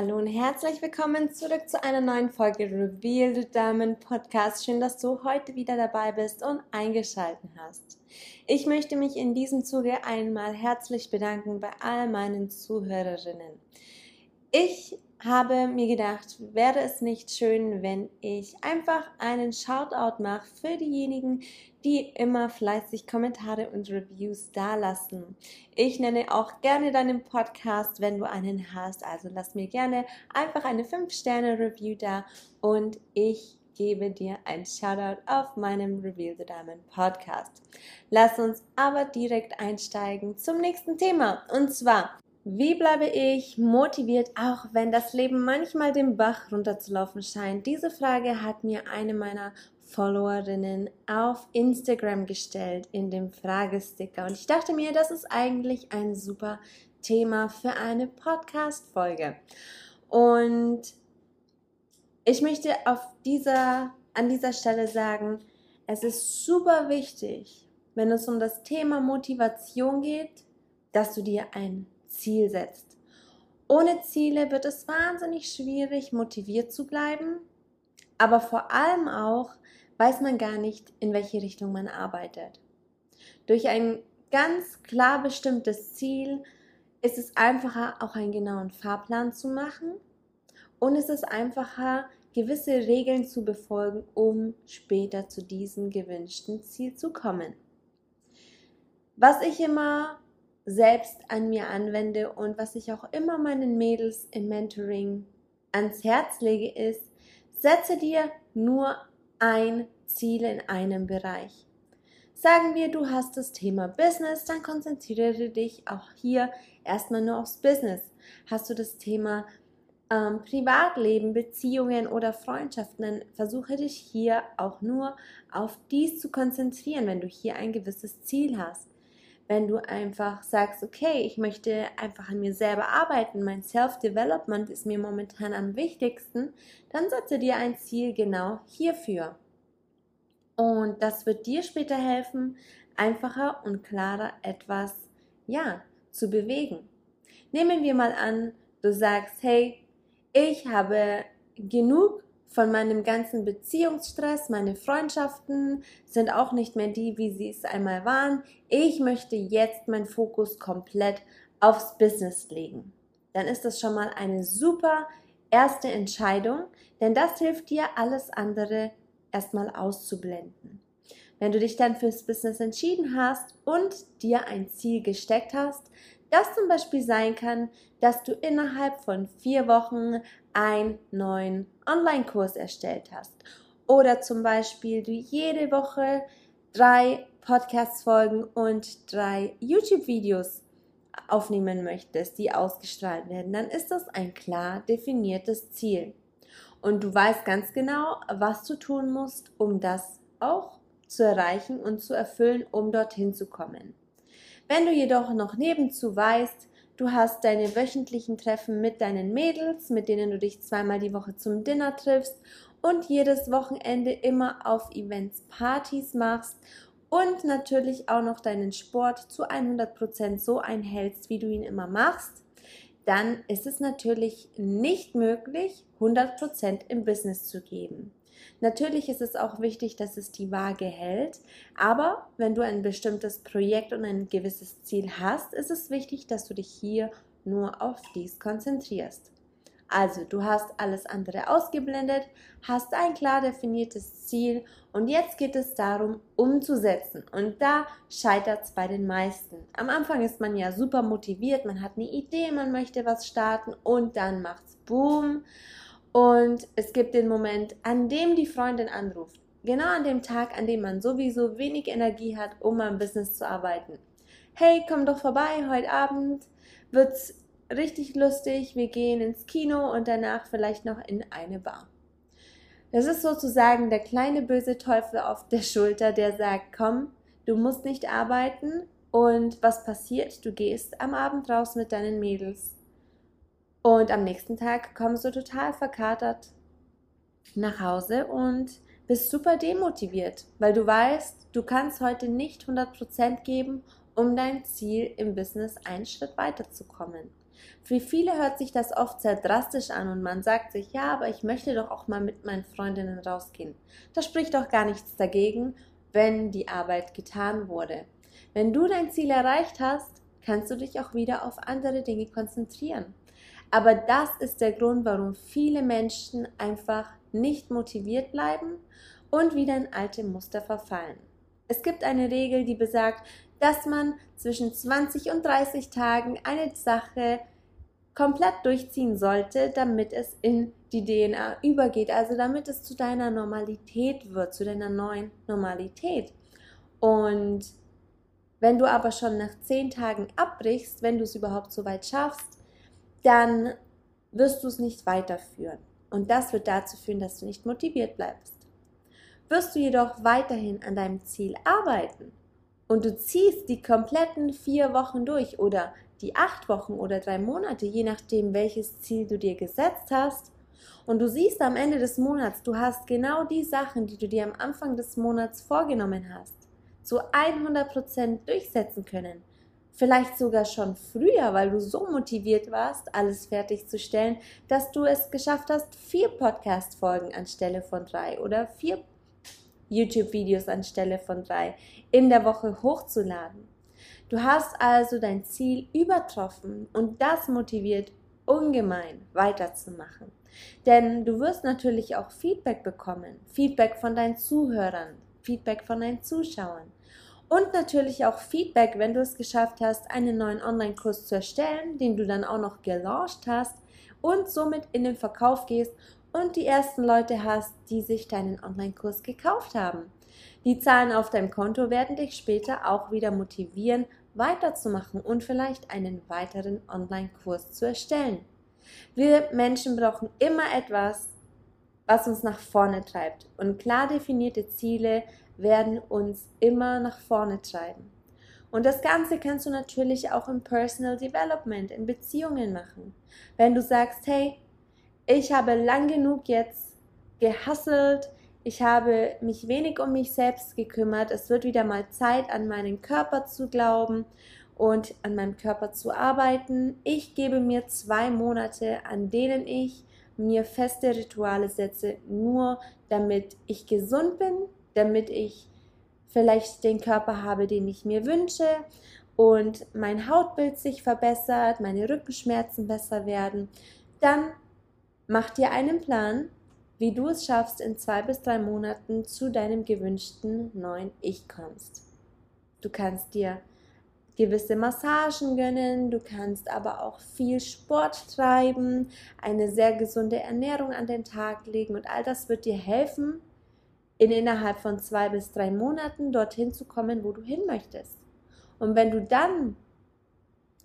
Hallo und herzlich willkommen zurück zu einer neuen Folge Reveal the Diamond Podcast. Schön, dass du heute wieder dabei bist und eingeschaltet hast. Ich möchte mich in diesem Zuge einmal herzlich bedanken bei all meinen Zuhörerinnen. Ich habe mir gedacht, wäre es nicht schön, wenn ich einfach einen Shoutout mache für diejenigen, die immer fleißig Kommentare und Reviews dalassen. Ich nenne auch gerne deinen Podcast, wenn du einen hast. Also lass mir gerne einfach eine 5-Sterne-Review da und ich gebe dir ein Shoutout auf meinem Reveal the Diamond Podcast. Lass uns aber direkt einsteigen zum nächsten Thema. Und zwar, wie bleibe ich motiviert, auch wenn das Leben manchmal den Bach runterzulaufen scheint? Diese Frage hat mir eine meiner Followerinnen auf Instagram gestellt in dem Fragesticker. Und ich dachte mir, das ist eigentlich ein super Thema für eine Podcast-Folge. Und ich möchte auf dieser, an dieser Stelle sagen, es ist super wichtig, wenn es um das Thema Motivation geht, dass du dir ein Ziel setzt. Ohne Ziele wird es wahnsinnig schwierig, motiviert zu bleiben, aber vor allem auch, weiß man gar nicht, in welche Richtung man arbeitet. Durch ein ganz klar bestimmtes Ziel ist es einfacher, auch einen genauen Fahrplan zu machen und es ist einfacher, gewisse Regeln zu befolgen, um später zu diesem gewünschten Ziel zu kommen. Was ich immer selbst an mir anwende und was ich auch immer meinen Mädels im Mentoring ans Herz lege, ist, setze dir nur ein Ziel in einem Bereich. Sagen wir, du hast das Thema Business, dann konzentriere dich auch hier erstmal nur aufs Business. Hast du das Thema ähm, Privatleben, Beziehungen oder Freundschaften, dann versuche dich hier auch nur auf dies zu konzentrieren, wenn du hier ein gewisses Ziel hast. Wenn du einfach sagst, okay, ich möchte einfach an mir selber arbeiten, mein Self-Development ist mir momentan am wichtigsten, dann setze dir ein Ziel genau hierfür. Und das wird dir später helfen, einfacher und klarer etwas, ja, zu bewegen. Nehmen wir mal an, du sagst, hey, ich habe genug von meinem ganzen Beziehungsstress, meine Freundschaften sind auch nicht mehr die, wie sie es einmal waren. Ich möchte jetzt meinen Fokus komplett aufs Business legen. Dann ist das schon mal eine super erste Entscheidung, denn das hilft dir, alles andere erstmal auszublenden. Wenn du dich dann fürs Business entschieden hast und dir ein Ziel gesteckt hast, das zum Beispiel sein kann, dass du innerhalb von vier Wochen einen neuen Online-Kurs erstellt hast oder zum Beispiel du jede Woche drei Podcast-Folgen und drei YouTube-Videos aufnehmen möchtest, die ausgestrahlt werden, dann ist das ein klar definiertes Ziel und du weißt ganz genau, was du tun musst, um das auch zu erreichen und zu erfüllen, um dorthin zu kommen. Wenn du jedoch noch nebenzu weißt, du hast deine wöchentlichen Treffen mit deinen Mädels, mit denen du dich zweimal die Woche zum Dinner triffst und jedes Wochenende immer auf Events Partys machst und natürlich auch noch deinen Sport zu 100% so einhältst, wie du ihn immer machst, dann ist es natürlich nicht möglich, 100% im Business zu geben. Natürlich ist es auch wichtig, dass es die Waage hält, aber wenn du ein bestimmtes Projekt und ein gewisses Ziel hast, ist es wichtig, dass du dich hier nur auf dies konzentrierst. Also, du hast alles andere ausgeblendet, hast ein klar definiertes Ziel und jetzt geht es darum, umzusetzen. Und da scheitert es bei den meisten. Am Anfang ist man ja super motiviert, man hat eine Idee, man möchte was starten und dann macht's Boom. Und es gibt den Moment, an dem die Freundin anruft. Genau an dem Tag, an dem man sowieso wenig Energie hat, um am Business zu arbeiten. Hey, komm doch vorbei, heute Abend wird's richtig lustig, wir gehen ins Kino und danach vielleicht noch in eine Bar. Das ist sozusagen der kleine böse Teufel auf der Schulter, der sagt, komm, du musst nicht arbeiten und was passiert? Du gehst am Abend raus mit deinen Mädels und am nächsten Tag kommst du total verkatert nach Hause und bist super demotiviert, weil du weißt, du kannst heute nicht 100% geben, um dein Ziel im Business einen Schritt weiterzukommen. Für viele hört sich das oft sehr drastisch an und man sagt sich, ja, aber ich möchte doch auch mal mit meinen Freundinnen rausgehen. Da spricht doch gar nichts dagegen, wenn die Arbeit getan wurde. Wenn du dein Ziel erreicht hast, kannst du dich auch wieder auf andere Dinge konzentrieren. Aber das ist der Grund, warum viele Menschen einfach nicht motiviert bleiben und wieder in alte Muster verfallen. Es gibt eine Regel, die besagt, dass man zwischen 20 und 30 Tagen eine Sache komplett durchziehen sollte, damit es in die DNA übergeht, also damit es zu deiner Normalität wird, zu deiner neuen Normalität. Und wenn du aber schon nach 10 Tagen abbrichst, wenn du es überhaupt so weit schaffst, dann wirst du es nicht weiterführen. Und das wird dazu führen, dass du nicht motiviert bleibst. Wirst du jedoch weiterhin an deinem Ziel arbeiten und du ziehst die kompletten vier Wochen durch oder die acht Wochen oder drei Monate, je nachdem, welches Ziel du dir gesetzt hast, und du siehst am Ende des Monats, du hast genau die Sachen, die du dir am Anfang des Monats vorgenommen hast, zu 100% durchsetzen können, vielleicht sogar schon früher, weil du so motiviert warst, alles fertigzustellen, dass du es geschafft hast, vier Podcast-Folgen anstelle von drei oder vier YouTube-Videos anstelle von drei in der Woche hochzuladen. Du hast also dein Ziel übertroffen und das motiviert ungemein weiterzumachen. Denn du wirst natürlich auch Feedback bekommen, Feedback von deinen Zuhörern, Feedback von deinen Zuschauern. Und natürlich auch Feedback, wenn du es geschafft hast, einen neuen Online-Kurs zu erstellen, den du dann auch noch gelauncht hast und somit in den Verkauf gehst und die ersten Leute hast, die sich deinen Online-Kurs gekauft haben. Die Zahlen auf deinem Konto werden dich später auch wieder motivieren, weiterzumachen und vielleicht einen weiteren Online-Kurs zu erstellen. Wir Menschen brauchen immer etwas, was uns nach vorne treibt. Und klar definierte Ziele werden uns immer nach vorne treiben. Und das Ganze kannst du natürlich auch im Personal Development, in Beziehungen machen. Wenn du sagst, hey, ich habe lang genug jetzt gehasselt, ich habe mich wenig um mich selbst gekümmert, es wird wieder mal Zeit, an meinen Körper zu glauben und an meinem Körper zu arbeiten. Ich gebe mir zwei Monate, an denen ich mir feste Rituale setze, nur damit ich gesund bin, damit ich vielleicht den Körper habe, den ich mir wünsche und mein Hautbild sich verbessert, meine Rückenschmerzen besser werden, dann mach dir einen Plan, wie du es schaffst, in zwei bis drei Monaten zu deinem gewünschten neuen Ich kommst. Du kannst dir gewisse Massagen gönnen, du kannst aber auch viel Sport treiben, eine sehr gesunde Ernährung an den Tag legen und all das wird dir helfen, in innerhalb von zwei bis drei Monaten dorthin zu kommen, wo du hin möchtest. Und wenn du dann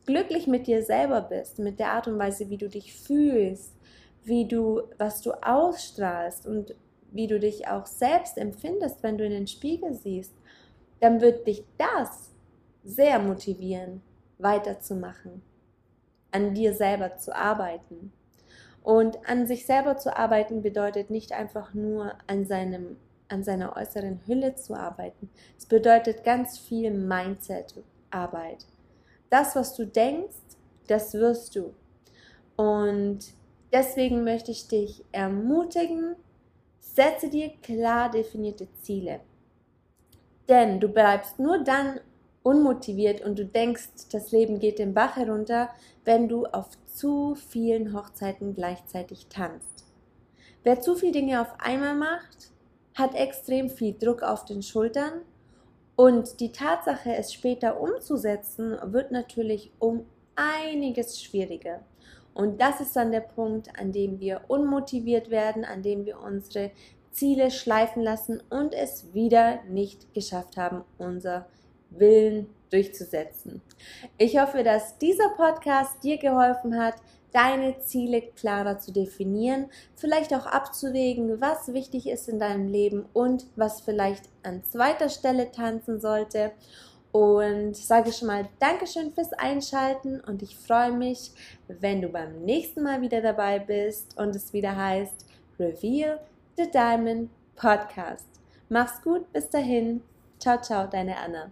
glücklich mit dir selber bist, mit der Art und Weise, wie du dich fühlst, wie du, was du ausstrahlst und wie du dich auch selbst empfindest, wenn du in den Spiegel siehst, dann wird dich das sehr motivieren, weiterzumachen, an dir selber zu arbeiten. Und an sich selber zu arbeiten bedeutet nicht einfach nur an seinem an seiner äußeren Hülle zu arbeiten. Es bedeutet ganz viel Mindset-Arbeit. Das, was du denkst, das wirst du. Und deswegen möchte ich dich ermutigen, setze dir klar definierte Ziele. Denn du bleibst nur dann unmotiviert und du denkst, das Leben geht den Bach herunter, wenn du auf zu vielen Hochzeiten gleichzeitig tanzt. Wer zu viele Dinge auf einmal macht, hat extrem viel Druck auf den Schultern und die Tatsache, es später umzusetzen, wird natürlich um einiges schwieriger. Und das ist dann der Punkt, an dem wir unmotiviert werden, an dem wir unsere Ziele schleifen lassen und es wieder nicht geschafft haben, unser Willen durchzusetzen. Ich hoffe, dass dieser Podcast dir geholfen hat, deine Ziele klarer zu definieren, vielleicht auch abzuwägen, was wichtig ist in deinem Leben und was vielleicht an zweiter Stelle tanzen sollte. Und sage schon mal Dankeschön fürs Einschalten und ich freue mich, wenn du beim nächsten Mal wieder dabei bist und es wieder heißt Reveal the Diamond Podcast. Mach's gut, bis dahin. Ciao, ciao, deine Anna.